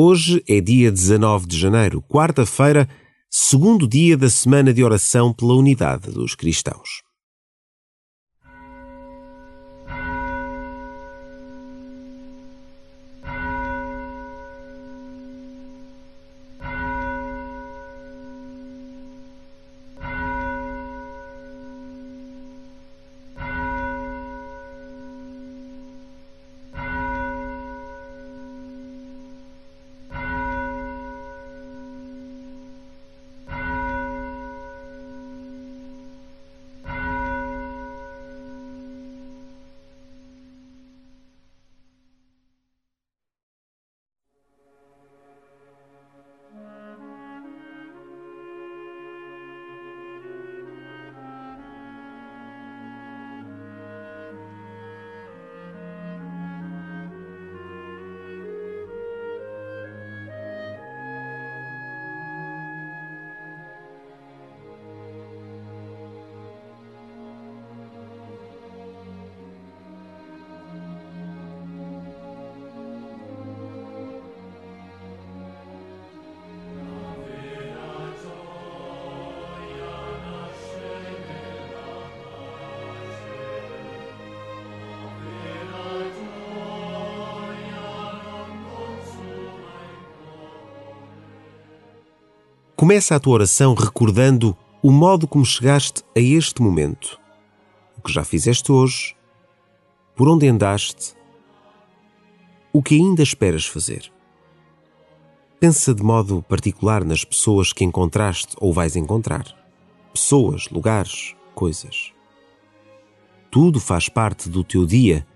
Hoje é dia 19 de janeiro, quarta-feira, segundo dia da semana de oração pela unidade dos cristãos. Começa a tua oração recordando o modo como chegaste a este momento, o que já fizeste hoje, por onde andaste, o que ainda esperas fazer. Pensa de modo particular nas pessoas que encontraste ou vais encontrar. Pessoas, lugares, coisas. Tudo faz parte do teu dia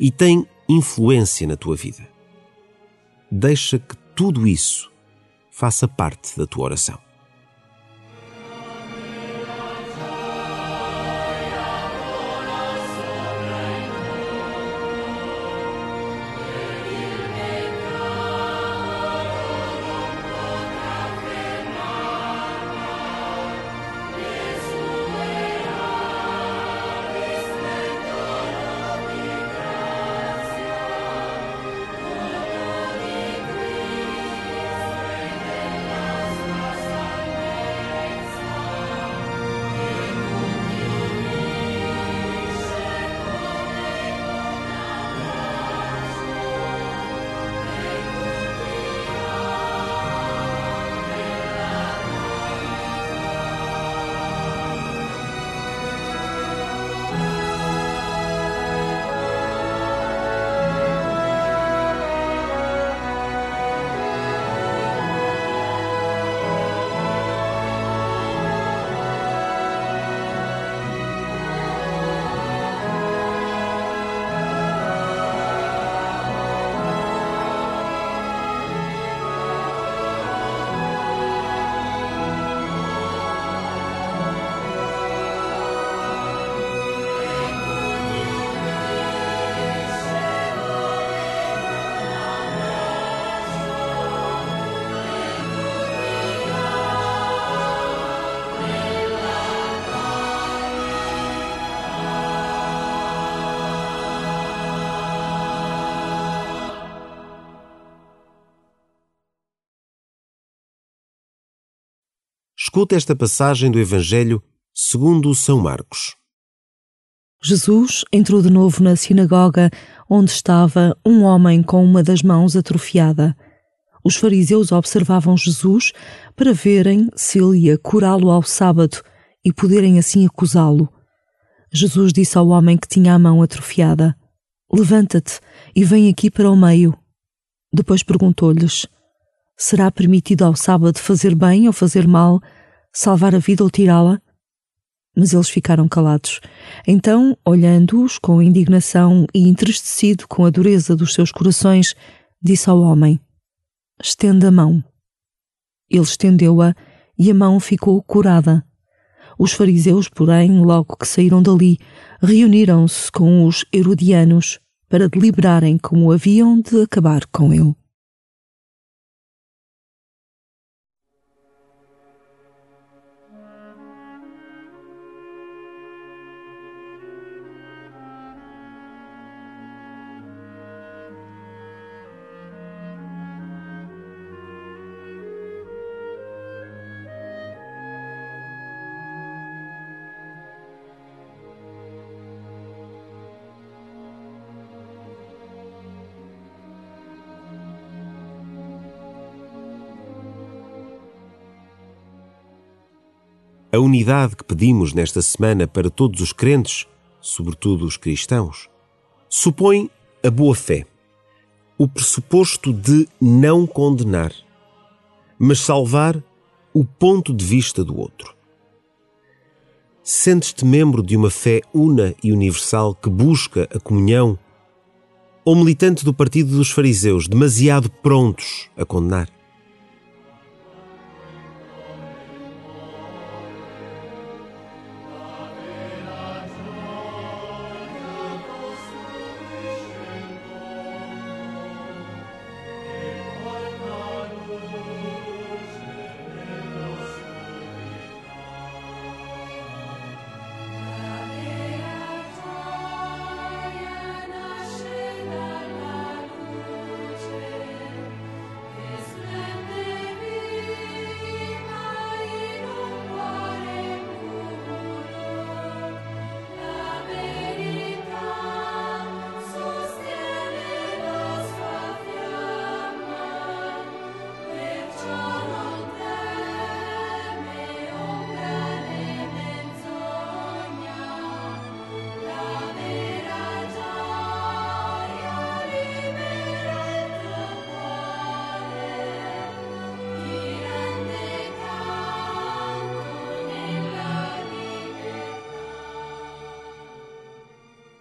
e tem influência na tua vida. Deixa que tudo isso faça parte da tua oração. Escuta esta passagem do Evangelho segundo São Marcos. Jesus entrou de novo na sinagoga, onde estava um homem com uma das mãos atrofiada. Os fariseus observavam Jesus para verem se ele ia curá-lo ao sábado e poderem assim acusá-lo. Jesus disse ao homem que tinha a mão atrofiada: Levanta-te e vem aqui para o meio. Depois perguntou-lhes: Será permitido ao sábado fazer bem ou fazer mal, salvar a vida ou tirá-la? Mas eles ficaram calados. Então, olhando-os com indignação e entristecido com a dureza dos seus corações, disse ao homem: Estenda a mão. Ele estendeu-a e a mão ficou curada. Os fariseus, porém, logo que saíram dali, reuniram-se com os herodianos para deliberarem como haviam de acabar com ele. A unidade que pedimos nesta semana para todos os crentes, sobretudo os cristãos, supõe a boa fé, o pressuposto de não condenar, mas salvar o ponto de vista do outro. Sentes-te membro de uma fé una e universal que busca a comunhão? Ou militante do partido dos fariseus, demasiado prontos a condenar?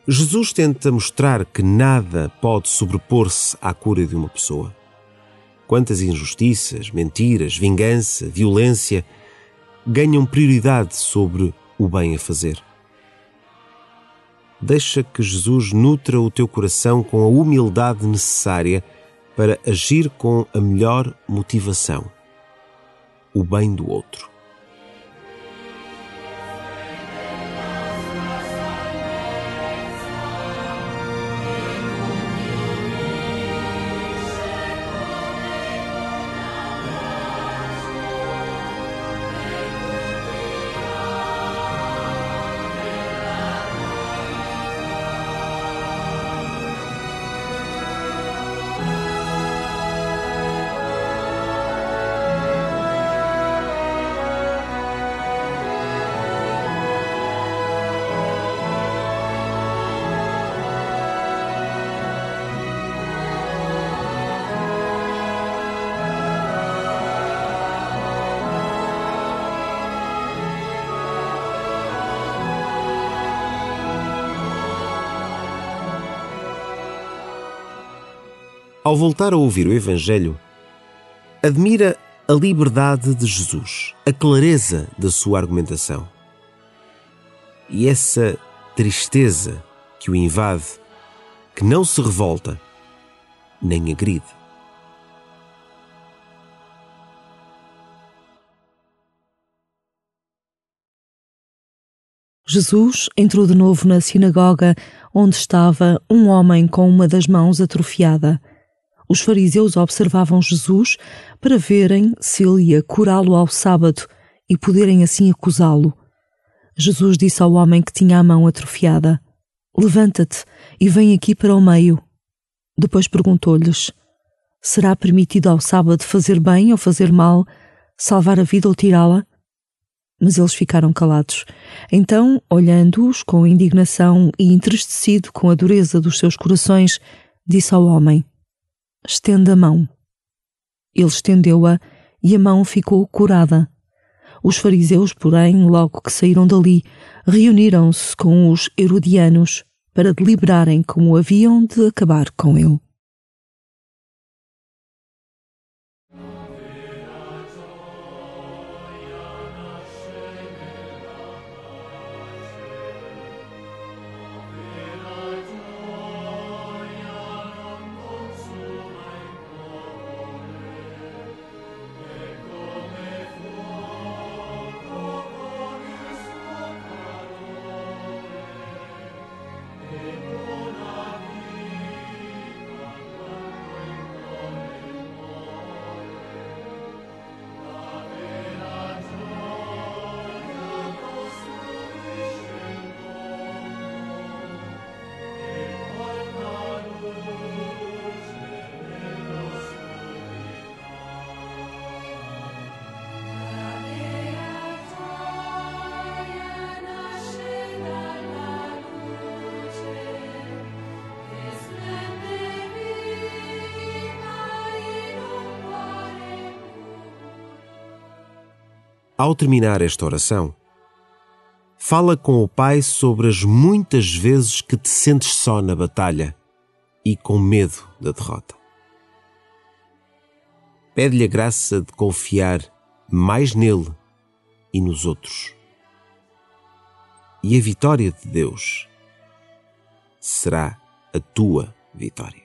Jesus tenta mostrar que nada pode sobrepor-se à cura de uma pessoa. Quantas injustiças, mentiras, vingança, violência ganham prioridade sobre o bem a fazer. Deixa que Jesus nutra o teu coração com a humildade necessária para agir com a melhor motivação: o bem do outro. Ao voltar a ouvir o Evangelho, admira a liberdade de Jesus, a clareza da sua argumentação. E essa tristeza que o invade, que não se revolta nem agride. Jesus entrou de novo na sinagoga onde estava um homem com uma das mãos atrofiada. Os fariseus observavam Jesus para verem se ele ia curá-lo ao sábado e poderem assim acusá-lo. Jesus disse ao homem que tinha a mão atrofiada: Levanta-te e vem aqui para o meio. Depois perguntou-lhes: Será permitido ao sábado fazer bem ou fazer mal, salvar a vida ou tirá-la? Mas eles ficaram calados. Então, olhando-os com indignação e entristecido com a dureza dos seus corações, disse ao homem: estenda a mão. Ele estendeu-a e a mão ficou curada. Os fariseus, porém, logo que saíram dali, reuniram-se com os herodianos para deliberarem como haviam de acabar com ele. Ao terminar esta oração, fala com o Pai sobre as muitas vezes que te sentes só na batalha e com medo da derrota. Pede-lhe a graça de confiar mais nele e nos outros. E a vitória de Deus será a tua vitória.